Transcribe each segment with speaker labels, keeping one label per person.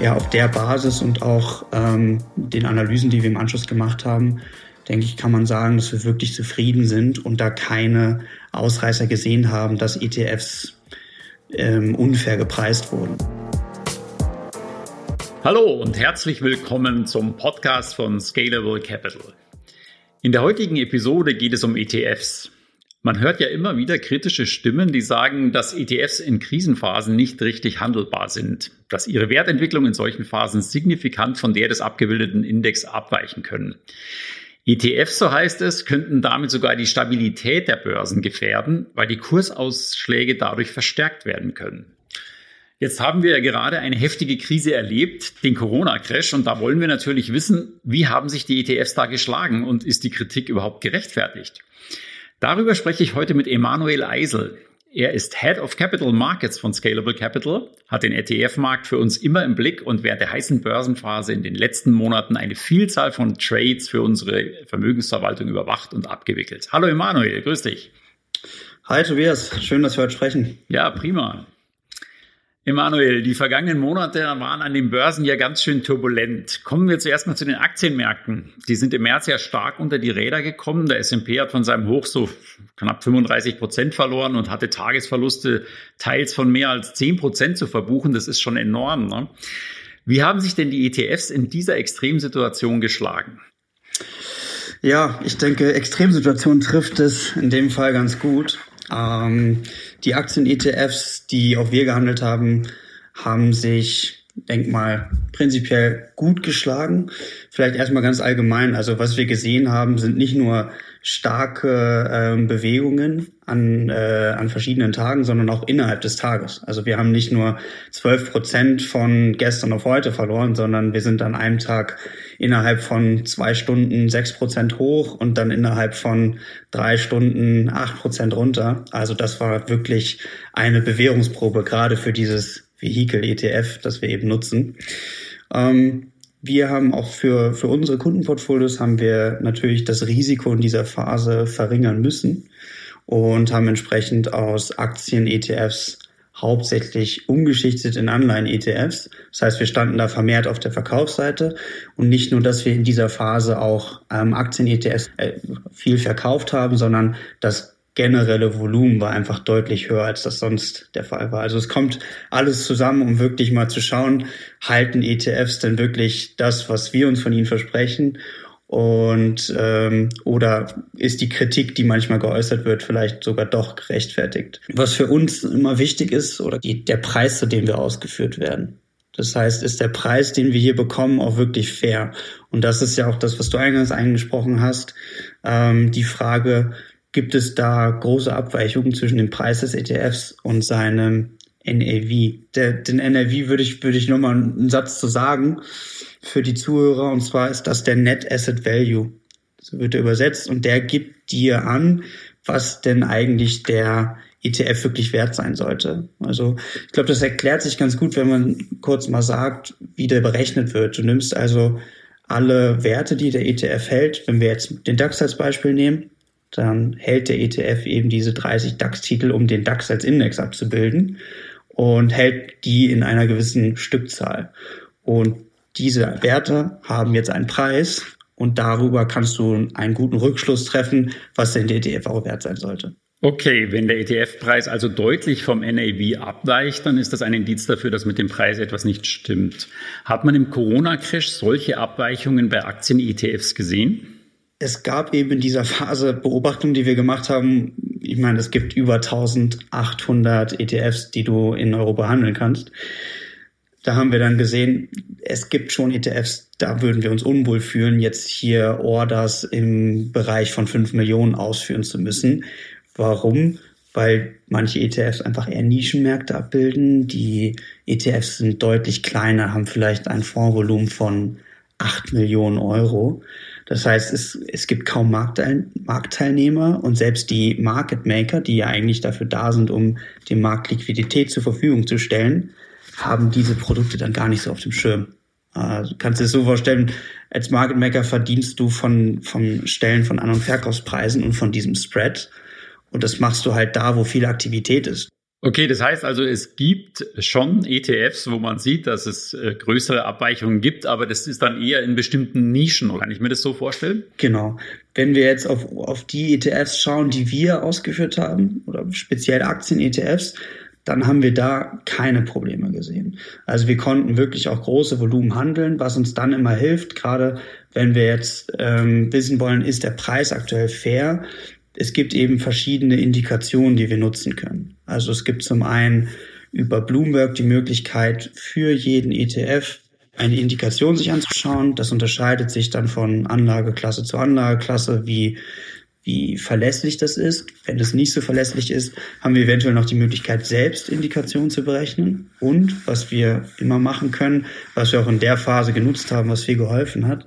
Speaker 1: ja, auf der Basis und auch ähm, den Analysen, die wir im Anschluss gemacht haben, denke ich, kann man sagen, dass wir wirklich zufrieden sind und da keine Ausreißer gesehen haben, dass ETFs ähm, unfair gepreist wurden.
Speaker 2: Hallo und herzlich willkommen zum Podcast von Scalable Capital. In der heutigen Episode geht es um ETFs. Man hört ja immer wieder kritische Stimmen, die sagen, dass ETFs in Krisenphasen nicht richtig handelbar sind, dass ihre Wertentwicklung in solchen Phasen signifikant von der des abgebildeten Index abweichen können. ETFs, so heißt es, könnten damit sogar die Stabilität der Börsen gefährden, weil die Kursausschläge dadurch verstärkt werden können. Jetzt haben wir ja gerade eine heftige Krise erlebt, den Corona-Crash, und da wollen wir natürlich wissen, wie haben sich die ETFs da geschlagen und ist die Kritik überhaupt gerechtfertigt? Darüber spreche ich heute mit Emanuel Eisel. Er ist Head of Capital Markets von Scalable Capital, hat den ETF-Markt für uns immer im Blick und während der heißen Börsenphase in den letzten Monaten eine Vielzahl von Trades für unsere Vermögensverwaltung überwacht und abgewickelt. Hallo Emanuel, grüß dich.
Speaker 1: Hi Tobias, schön, dass wir heute sprechen.
Speaker 2: Ja, prima. Emanuel, die vergangenen Monate waren an den Börsen ja ganz schön turbulent. Kommen wir zuerst mal zu den Aktienmärkten. Die sind im März ja stark unter die Räder gekommen. Der S&P hat von seinem Hoch so knapp 35 Prozent verloren und hatte Tagesverluste teils von mehr als 10 Prozent zu verbuchen. Das ist schon enorm. Ne? Wie haben sich denn die ETFs in dieser Extremsituation geschlagen?
Speaker 1: Ja, ich denke, Extremsituation trifft es in dem Fall ganz gut. Ähm, die Aktien-ETFs, die auch wir gehandelt haben, haben sich, denk mal, prinzipiell gut geschlagen. Vielleicht erstmal ganz allgemein. Also was wir gesehen haben, sind nicht nur starke äh, Bewegungen an, äh, an verschiedenen Tagen, sondern auch innerhalb des Tages. Also wir haben nicht nur zwölf Prozent von gestern auf heute verloren, sondern wir sind an einem Tag innerhalb von zwei Stunden sechs Prozent hoch und dann innerhalb von drei Stunden acht Prozent runter. Also das war wirklich eine Bewährungsprobe, gerade für dieses Vehikel ETF, das wir eben nutzen. Ähm, wir haben auch für, für unsere Kundenportfolios haben wir natürlich das Risiko in dieser Phase verringern müssen und haben entsprechend aus Aktien-ETFs hauptsächlich umgeschichtet in Anleihen-ETFs. Das heißt, wir standen da vermehrt auf der Verkaufsseite und nicht nur, dass wir in dieser Phase auch ähm, Aktien-ETFs äh, viel verkauft haben, sondern das generelle Volumen war einfach deutlich höher, als das sonst der Fall war. Also es kommt alles zusammen, um wirklich mal zu schauen, halten ETFs denn wirklich das, was wir uns von ihnen versprechen? Und ähm, oder ist die Kritik, die manchmal geäußert wird, vielleicht sogar doch gerechtfertigt? Was für uns immer wichtig ist, oder die, der Preis, zu dem wir ausgeführt werden. Das heißt, ist der Preis, den wir hier bekommen, auch wirklich fair? Und das ist ja auch das, was du eingangs angesprochen hast. Ähm, die Frage, gibt es da große Abweichungen zwischen dem Preis des ETFs und seinem NAV. Der, den NAV würde ich, würde ich nur mal einen Satz zu sagen für die Zuhörer, und zwar ist das der Net Asset Value. So wird er übersetzt und der gibt dir an, was denn eigentlich der ETF wirklich wert sein sollte. Also ich glaube, das erklärt sich ganz gut, wenn man kurz mal sagt, wie der berechnet wird. Du nimmst also alle Werte, die der ETF hält, wenn wir jetzt den DAX als Beispiel nehmen, dann hält der ETF eben diese 30 DAX-Titel, um den DAX als Index abzubilden und hält die in einer gewissen Stückzahl. Und diese Werte haben jetzt einen Preis und darüber kannst du einen guten Rückschluss treffen, was denn der ETF auch wert sein sollte.
Speaker 2: Okay, wenn der ETF-Preis also deutlich vom NAV abweicht, dann ist das ein Indiz dafür, dass mit dem Preis etwas nicht stimmt. Hat man im Corona-Crash solche Abweichungen bei Aktien-ETFs gesehen?
Speaker 1: Es gab eben in dieser Phase Beobachtungen, die wir gemacht haben. Ich meine, es gibt über 1800 ETFs, die du in Europa handeln kannst. Da haben wir dann gesehen, es gibt schon ETFs, da würden wir uns unwohl fühlen, jetzt hier Orders im Bereich von 5 Millionen ausführen zu müssen. Warum? Weil manche ETFs einfach eher Nischenmärkte abbilden. Die ETFs sind deutlich kleiner, haben vielleicht ein Fondsvolumen von 8 Millionen Euro. Das heißt, es, es gibt kaum Marktteil, Marktteilnehmer und selbst die Market Maker, die ja eigentlich dafür da sind, um dem Markt Liquidität zur Verfügung zu stellen, haben diese Produkte dann gar nicht so auf dem Schirm. Also, kannst du dir so vorstellen, als Market Maker verdienst du von, vom Stellen von An- und Verkaufspreisen und von diesem Spread. Und das machst du halt da, wo viel Aktivität ist.
Speaker 2: Okay, das heißt also, es gibt schon ETFs, wo man sieht, dass es äh, größere Abweichungen gibt, aber das ist dann eher in bestimmten Nischen. Kann ich mir das so vorstellen?
Speaker 1: Genau. Wenn wir jetzt auf, auf die ETFs schauen, die wir ausgeführt haben, oder speziell Aktien-ETFs, dann haben wir da keine Probleme gesehen. Also wir konnten wirklich auch große Volumen handeln, was uns dann immer hilft, gerade wenn wir jetzt ähm, wissen wollen, ist der Preis aktuell fair, es gibt eben verschiedene Indikationen, die wir nutzen können. Also es gibt zum einen über Bloomberg die Möglichkeit für jeden ETF eine Indikation sich anzuschauen. Das unterscheidet sich dann von Anlageklasse zu Anlageklasse, wie, wie verlässlich das ist. Wenn es nicht so verlässlich ist, haben wir eventuell noch die Möglichkeit, selbst Indikationen zu berechnen. Und was wir immer machen können, was wir auch in der Phase genutzt haben, was viel geholfen hat,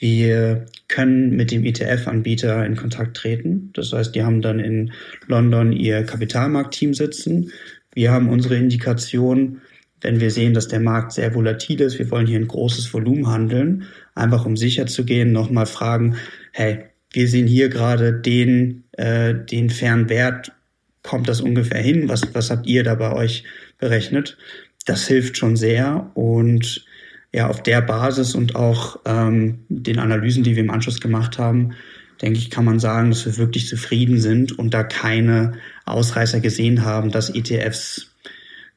Speaker 1: wir können mit dem ETF-Anbieter in Kontakt treten. Das heißt, die haben dann in London ihr Kapitalmarktteam sitzen. Wir haben unsere Indikation, wenn wir sehen, dass der Markt sehr volatil ist, wir wollen hier ein großes Volumen handeln, einfach um sicher zu gehen, nochmal fragen, hey, wir sehen hier gerade den, äh, den fairen Wert, kommt das ungefähr hin? Was, was habt ihr da bei euch berechnet? Das hilft schon sehr und ja, auf der Basis und auch ähm, den Analysen, die wir im Anschluss gemacht haben, denke ich, kann man sagen, dass wir wirklich zufrieden sind und da keine Ausreißer gesehen haben, dass ETFs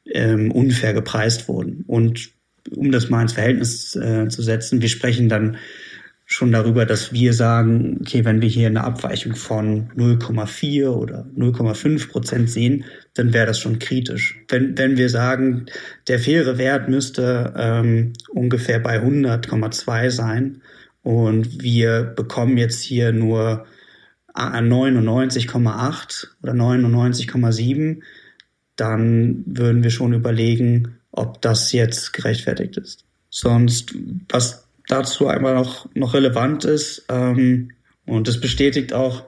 Speaker 1: ähm, unfair gepreist wurden. Und um das mal ins Verhältnis äh, zu setzen, wir sprechen dann schon darüber, dass wir sagen, okay, wenn wir hier eine Abweichung von 0,4 oder 0,5 Prozent sehen, dann wäre das schon kritisch. Wenn, wenn wir sagen, der faire Wert müsste ähm, ungefähr bei 100,2 sein und wir bekommen jetzt hier nur 99,8 oder 99,7, dann würden wir schon überlegen, ob das jetzt gerechtfertigt ist. Sonst, was dazu einmal noch, noch relevant ist. Ähm, und das bestätigt auch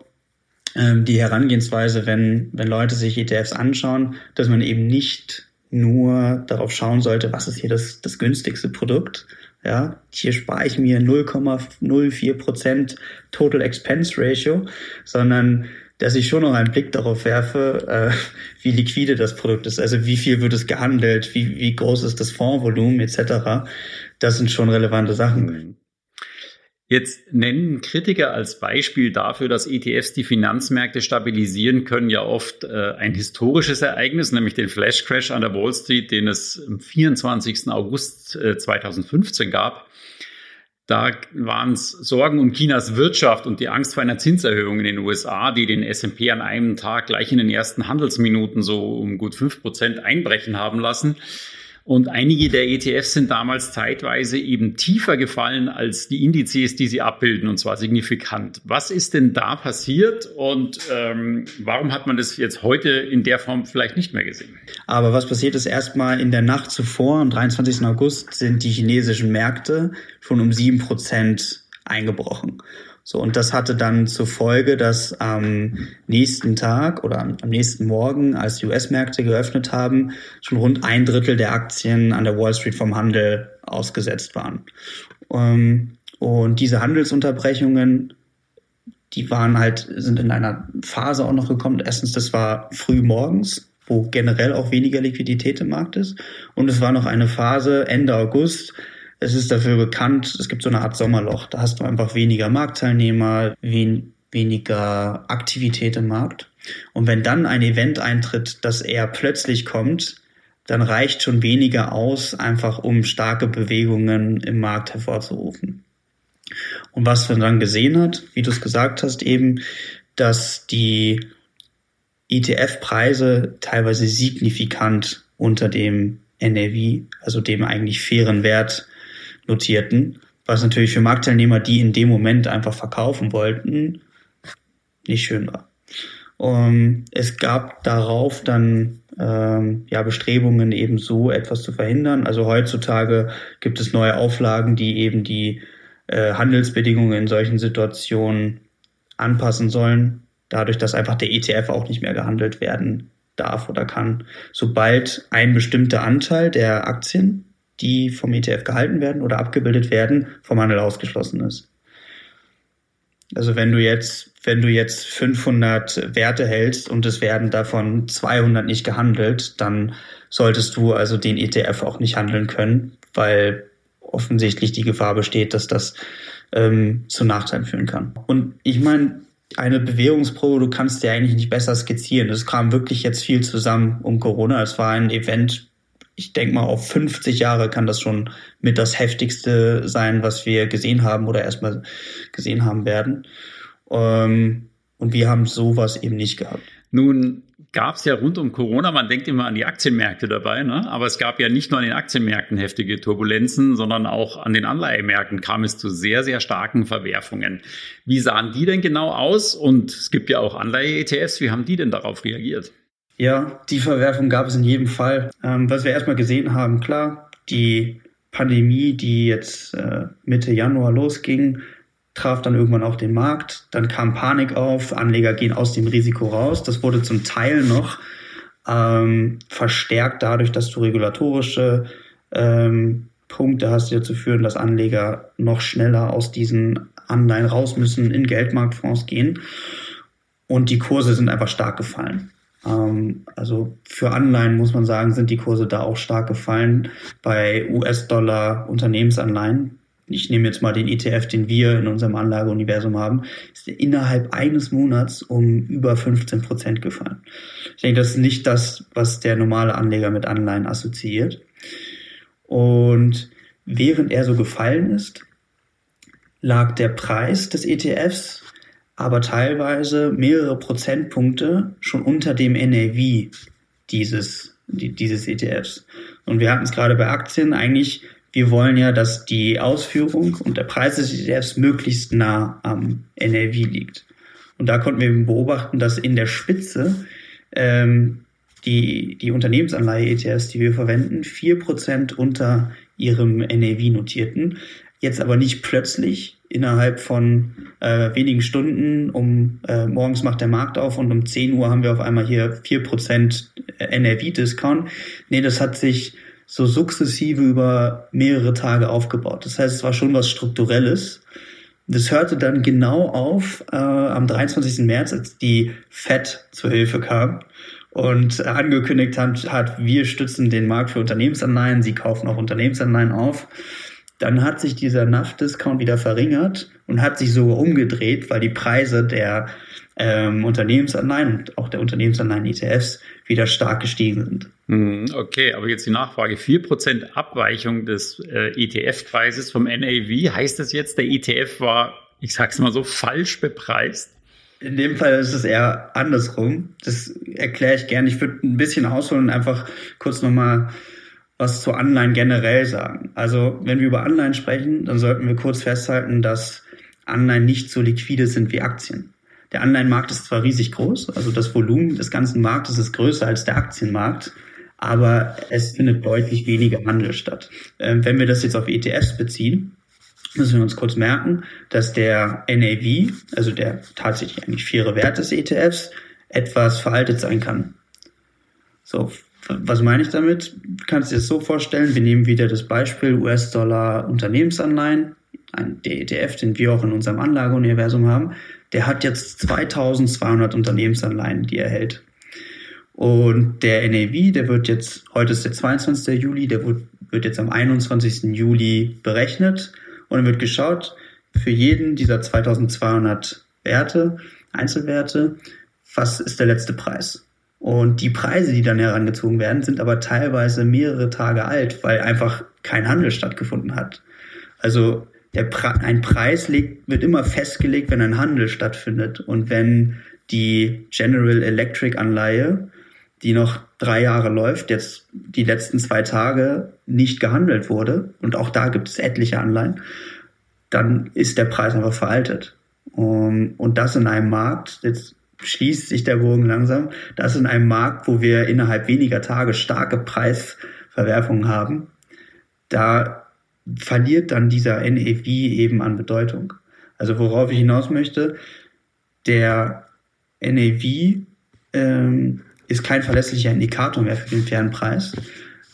Speaker 1: ähm, die Herangehensweise, wenn, wenn Leute sich ETFs anschauen, dass man eben nicht nur darauf schauen sollte, was ist hier das, das günstigste Produkt. Ja, hier spare ich mir 0,04 Prozent Total Expense Ratio, sondern dass ich schon noch einen Blick darauf werfe, äh, wie liquide das Produkt ist, also wie viel wird es gehandelt, wie, wie groß ist das Fondsvolumen etc das sind schon relevante Sachen.
Speaker 2: Jetzt nennen Kritiker als Beispiel dafür, dass ETFs die Finanzmärkte stabilisieren können, ja oft äh, ein historisches Ereignis, nämlich den Flash Crash an der Wall Street, den es am 24. August äh, 2015 gab. Da waren es Sorgen um Chinas Wirtschaft und die Angst vor einer Zinserhöhung in den USA, die den S&P an einem Tag gleich in den ersten Handelsminuten so um gut fünf Prozent einbrechen haben lassen. Und einige der ETFs sind damals zeitweise eben tiefer gefallen als die Indizes, die sie abbilden, und zwar signifikant. Was ist denn da passiert und ähm, warum hat man das jetzt heute in der Form vielleicht nicht mehr gesehen?
Speaker 1: Aber was passiert ist erstmal in der Nacht zuvor, am 23. August, sind die chinesischen Märkte schon um sieben Prozent eingebrochen. So, und das hatte dann zur Folge, dass am nächsten Tag oder am nächsten Morgen, als die US-Märkte geöffnet haben, schon rund ein Drittel der Aktien an der Wall Street vom Handel ausgesetzt waren. Ähm, und diese Handelsunterbrechungen, die waren halt, sind in einer Phase auch noch gekommen. Erstens, das war früh morgens, wo generell auch weniger Liquidität im Markt ist. Und es war noch eine Phase Ende August, es ist dafür bekannt, es gibt so eine Art Sommerloch. Da hast du einfach weniger Marktteilnehmer, wen, weniger Aktivität im Markt. Und wenn dann ein Event eintritt, das eher plötzlich kommt, dann reicht schon weniger aus, einfach um starke Bewegungen im Markt hervorzurufen. Und was man dann gesehen hat, wie du es gesagt hast, eben, dass die ETF-Preise teilweise signifikant unter dem NAV, also dem eigentlich fairen Wert notierten, was natürlich für Marktteilnehmer, die in dem Moment einfach verkaufen wollten, nicht schön war. Um, es gab darauf dann ähm, ja Bestrebungen, eben so etwas zu verhindern. Also heutzutage gibt es neue Auflagen, die eben die äh, Handelsbedingungen in solchen Situationen anpassen sollen, dadurch, dass einfach der ETF auch nicht mehr gehandelt werden darf oder kann. Sobald ein bestimmter Anteil der Aktien die vom ETF gehalten werden oder abgebildet werden, vom Handel ausgeschlossen ist. Also wenn du jetzt, wenn du jetzt 500 Werte hältst und es werden davon 200 nicht gehandelt, dann solltest du also den ETF auch nicht handeln können, weil offensichtlich die Gefahr besteht, dass das ähm, zu Nachteilen führen kann. Und ich meine, eine Bewährungsprobe, du kannst dir eigentlich nicht besser skizzieren. Es kam wirklich jetzt viel zusammen um Corona. Es war ein Event, ich denke mal, auf 50 Jahre kann das schon mit das heftigste sein, was wir gesehen haben oder erstmal gesehen haben werden. Ähm, und wir haben sowas eben nicht gehabt.
Speaker 2: Nun gab es ja rund um Corona, man denkt immer an die Aktienmärkte dabei, ne? aber es gab ja nicht nur an den Aktienmärkten heftige Turbulenzen, sondern auch an den Anleihemärkten kam es zu sehr, sehr starken Verwerfungen. Wie sahen die denn genau aus? Und es gibt ja auch Anleihe-ETFs, wie haben die denn darauf reagiert?
Speaker 1: Ja, die Verwerfung gab es in jedem Fall. Ähm, was wir erstmal gesehen haben, klar, die Pandemie, die jetzt äh, Mitte Januar losging, traf dann irgendwann auch den Markt. Dann kam Panik auf, Anleger gehen aus dem Risiko raus. Das wurde zum Teil noch ähm, verstärkt dadurch, dass du regulatorische ähm, Punkte hast, die dazu führen, dass Anleger noch schneller aus diesen Anleihen raus müssen, in Geldmarktfonds gehen. Und die Kurse sind einfach stark gefallen. Ähm, also für Anleihen muss man sagen, sind die Kurse da auch stark gefallen. Bei US-Dollar Unternehmensanleihen ich nehme jetzt mal den ETF, den wir in unserem Anlageuniversum haben, ist innerhalb eines Monats um über 15 Prozent gefallen. Ich denke, das ist nicht das, was der normale Anleger mit Anleihen assoziiert. Und während er so gefallen ist, lag der Preis des ETFs aber teilweise mehrere Prozentpunkte schon unter dem NAV dieses, dieses ETFs. Und wir hatten es gerade bei Aktien eigentlich wir wollen ja, dass die Ausführung und der Preis des ETFs möglichst nah am NAV liegt. Und da konnten wir beobachten, dass in der Spitze ähm, die, die Unternehmensanleihe-ETFs, die wir verwenden, vier Prozent unter ihrem NAV notierten. Jetzt aber nicht plötzlich innerhalb von äh, wenigen Stunden, um äh, morgens macht der Markt auf und um 10 Uhr haben wir auf einmal hier vier Prozent NAV-Discount. Nee, das hat sich so sukzessive über mehrere Tage aufgebaut. Das heißt, es war schon was Strukturelles. Das hörte dann genau auf äh, am 23. März, als die FED zur Hilfe kam und angekündigt hat, hat, wir stützen den Markt für Unternehmensanleihen, sie kaufen auch Unternehmensanleihen auf. Dann hat sich dieser NAV-Discount wieder verringert und hat sich sogar umgedreht, weil die Preise der ähm, Unternehmensanleihen und auch der Unternehmensanleihen-ETFs wieder stark gestiegen sind.
Speaker 2: Hm, okay, aber jetzt die Nachfrage. 4% Abweichung des äh, ETF-Preises vom NAV. Heißt das jetzt, der ETF war, ich sag's mal so, falsch bepreist?
Speaker 1: In dem Fall ist es eher andersrum. Das erkläre ich gerne. Ich würde ein bisschen ausholen und einfach kurz nochmal was zu Anleihen generell sagen. Also, wenn wir über Anleihen sprechen, dann sollten wir kurz festhalten, dass Anleihen nicht so liquide sind wie Aktien. Der Anleihenmarkt ist zwar riesig groß, also das Volumen des ganzen Marktes ist größer als der Aktienmarkt, aber es findet deutlich weniger Handel statt. Ähm, wenn wir das jetzt auf ETFs beziehen, müssen wir uns kurz merken, dass der NAV, also der tatsächlich eigentlich faire Wert des ETFs, etwas veraltet sein kann. So, was meine ich damit? Du kannst dir das so vorstellen, wir nehmen wieder das Beispiel US-Dollar Unternehmensanleihen, ein ETF, den wir auch in unserem Anlageuniversum haben, der hat jetzt 2200 Unternehmensanleihen, die er hält. Und der NAV, der wird jetzt, heute ist der 22. Juli, der wird, jetzt am 21. Juli berechnet und wird geschaut, für jeden dieser 2200 Werte, Einzelwerte, was ist der letzte Preis? Und die Preise, die dann herangezogen werden, sind aber teilweise mehrere Tage alt, weil einfach kein Handel stattgefunden hat. Also Pre ein Preis legt, wird immer festgelegt, wenn ein Handel stattfindet. Und wenn die General Electric Anleihe die noch drei Jahre läuft, jetzt die letzten zwei Tage nicht gehandelt wurde, und auch da gibt es etliche Anleihen, dann ist der Preis einfach veraltet. Und, und das in einem Markt, jetzt schließt sich der Bogen langsam, das in einem Markt, wo wir innerhalb weniger Tage starke Preisverwerfungen haben, da verliert dann dieser NAV eben an Bedeutung. Also worauf ich hinaus möchte, der NAV ähm, ist kein verlässlicher Indikator mehr für den fairen Preis.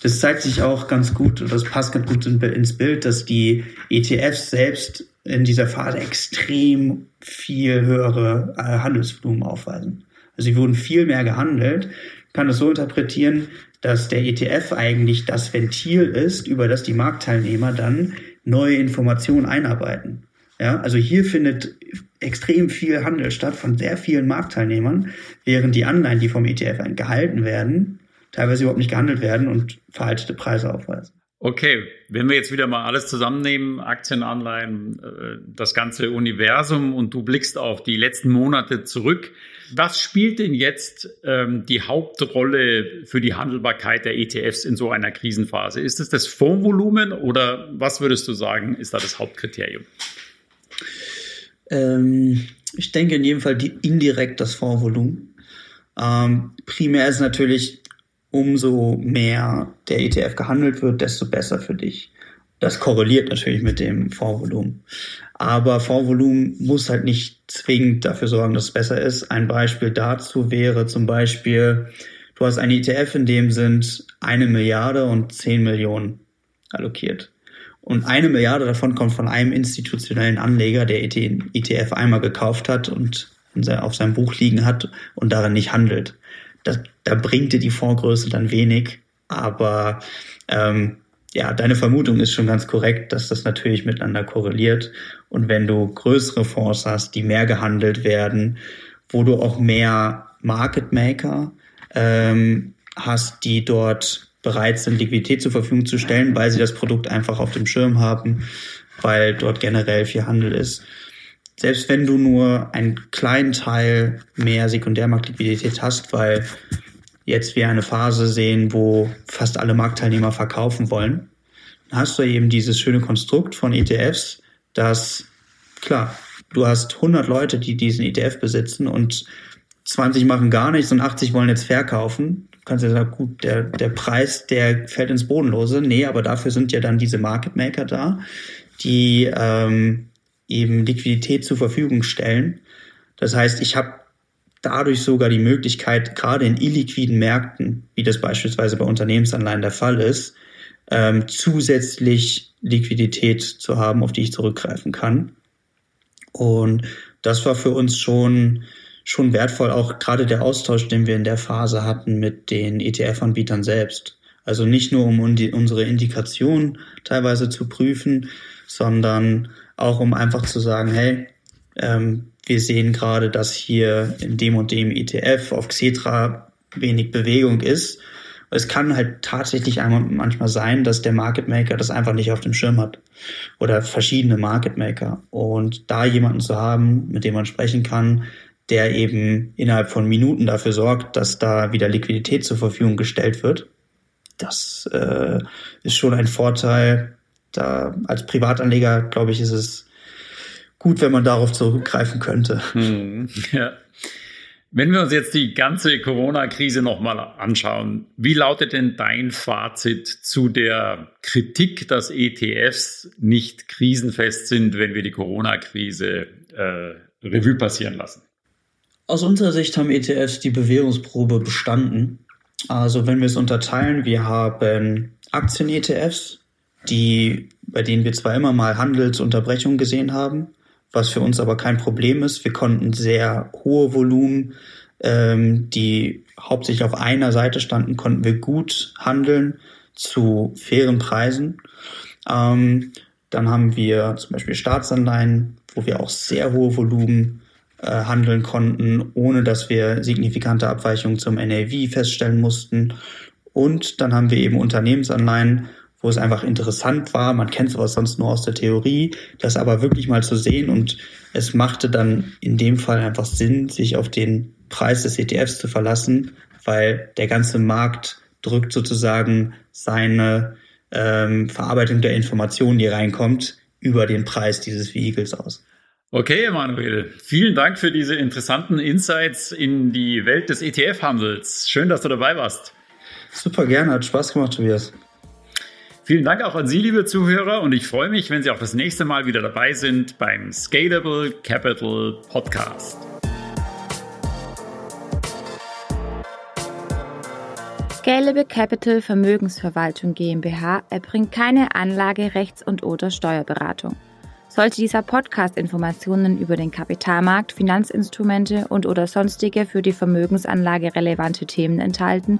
Speaker 1: Das zeigt sich auch ganz gut, das passt ganz gut ins Bild, dass die ETFs selbst in dieser Phase extrem viel höhere äh, Handelsvolumen aufweisen. Also sie wurden viel mehr gehandelt. Ich kann es so interpretieren, dass der ETF eigentlich das Ventil ist, über das die Marktteilnehmer dann neue Informationen einarbeiten. Ja, also hier findet extrem viel Handel statt von sehr vielen Marktteilnehmern, während die Anleihen, die vom ETF gehalten werden, teilweise überhaupt nicht gehandelt werden und veraltete Preise aufweisen.
Speaker 2: Okay, wenn wir jetzt wieder mal alles zusammennehmen, Aktien, Anleihen, äh, das ganze Universum und du blickst auf die letzten Monate zurück, was spielt denn jetzt ähm, die Hauptrolle für die Handelbarkeit der ETFs in so einer Krisenphase? Ist es das Fondsvolumen oder was würdest du sagen, ist da das Hauptkriterium?
Speaker 1: Ähm, ich denke in jedem Fall die, indirekt das Fondsvolumen. Ähm, primär ist natürlich umso mehr der ETF gehandelt wird, desto besser für dich. Das korreliert natürlich mit dem Fondsvolumen. Aber Fondsvolumen muss halt nicht zwingend dafür sorgen, dass es besser ist. Ein Beispiel dazu wäre zum Beispiel, du hast einen ETF, in dem sind eine Milliarde und zehn Millionen allokiert. Und eine Milliarde davon kommt von einem institutionellen Anleger, der ETF einmal gekauft hat und auf seinem Buch liegen hat und darin nicht handelt das, da bringt dir die Fondsgröße dann wenig. Aber ähm, ja, deine Vermutung ist schon ganz korrekt, dass das natürlich miteinander korreliert. Und wenn du größere Fonds hast, die mehr gehandelt werden, wo du auch mehr Market Maker ähm, hast, die dort bereit sind, Liquidität zur Verfügung zu stellen, weil sie das Produkt einfach auf dem Schirm haben, weil dort generell viel Handel ist, selbst wenn du nur einen kleinen Teil mehr Sekundärmarktliquidität hast, weil jetzt wir eine Phase sehen, wo fast alle Marktteilnehmer verkaufen wollen, hast du eben dieses schöne Konstrukt von ETFs, dass klar, du hast 100 Leute, die diesen ETF besitzen und 20 machen gar nichts und 80 wollen jetzt verkaufen. Du kannst ja sagen, gut, der, der Preis, der fällt ins Bodenlose. Nee, aber dafür sind ja dann diese Market Maker da, die ähm, eben Liquidität zur Verfügung stellen. Das heißt, ich habe dadurch sogar die Möglichkeit, gerade in illiquiden Märkten, wie das beispielsweise bei Unternehmensanleihen der Fall ist, ähm, zusätzlich Liquidität zu haben, auf die ich zurückgreifen kann. Und das war für uns schon, schon wertvoll, auch gerade der Austausch, den wir in der Phase hatten mit den ETF-Anbietern selbst. Also nicht nur, um unsere Indikation teilweise zu prüfen, sondern auch um einfach zu sagen, hey, ähm, wir sehen gerade, dass hier in dem und dem ETF auf Xetra wenig Bewegung ist. Es kann halt tatsächlich manchmal sein, dass der Market Maker das einfach nicht auf dem Schirm hat. Oder verschiedene Market Maker. Und da jemanden zu haben, mit dem man sprechen kann, der eben innerhalb von Minuten dafür sorgt, dass da wieder Liquidität zur Verfügung gestellt wird, das äh, ist schon ein Vorteil, da als Privatanleger, glaube ich, ist es gut, wenn man darauf zurückgreifen könnte. Hm,
Speaker 2: ja. Wenn wir uns jetzt die ganze Corona-Krise nochmal anschauen, wie lautet denn dein Fazit zu der Kritik, dass ETFs nicht krisenfest sind, wenn wir die Corona-Krise äh, Revue passieren lassen?
Speaker 1: Aus unserer Sicht haben ETFs die Bewährungsprobe bestanden. Also wenn wir es unterteilen, wir haben Aktien-ETFs, die, bei denen wir zwar immer mal Handelsunterbrechungen gesehen haben, was für uns aber kein Problem ist. Wir konnten sehr hohe Volumen, ähm, die hauptsächlich auf einer Seite standen, konnten wir gut handeln zu fairen Preisen. Ähm, dann haben wir zum Beispiel Staatsanleihen, wo wir auch sehr hohe Volumen äh, handeln konnten, ohne dass wir signifikante Abweichungen zum NAV feststellen mussten. Und dann haben wir eben Unternehmensanleihen, wo es einfach interessant war. Man kennt sowas sonst nur aus der Theorie, das aber wirklich mal zu sehen und es machte dann in dem Fall einfach Sinn, sich auf den Preis des ETFs zu verlassen, weil der ganze Markt drückt sozusagen seine ähm, Verarbeitung der Informationen, die reinkommt, über den Preis dieses Vehicles aus.
Speaker 2: Okay, Emanuel, vielen Dank für diese interessanten Insights in die Welt des ETF-Handels. Schön, dass du dabei warst.
Speaker 1: Super gerne, hat Spaß gemacht, Tobias.
Speaker 2: Vielen Dank auch an Sie, liebe Zuhörer, und ich freue mich, wenn Sie auch das nächste Mal wieder dabei sind beim Scalable Capital Podcast.
Speaker 3: Scalable Capital Vermögensverwaltung GmbH erbringt keine Anlage, Rechts- und oder Steuerberatung. Sollte dieser Podcast Informationen über den Kapitalmarkt, Finanzinstrumente und oder sonstige für die Vermögensanlage relevante Themen enthalten,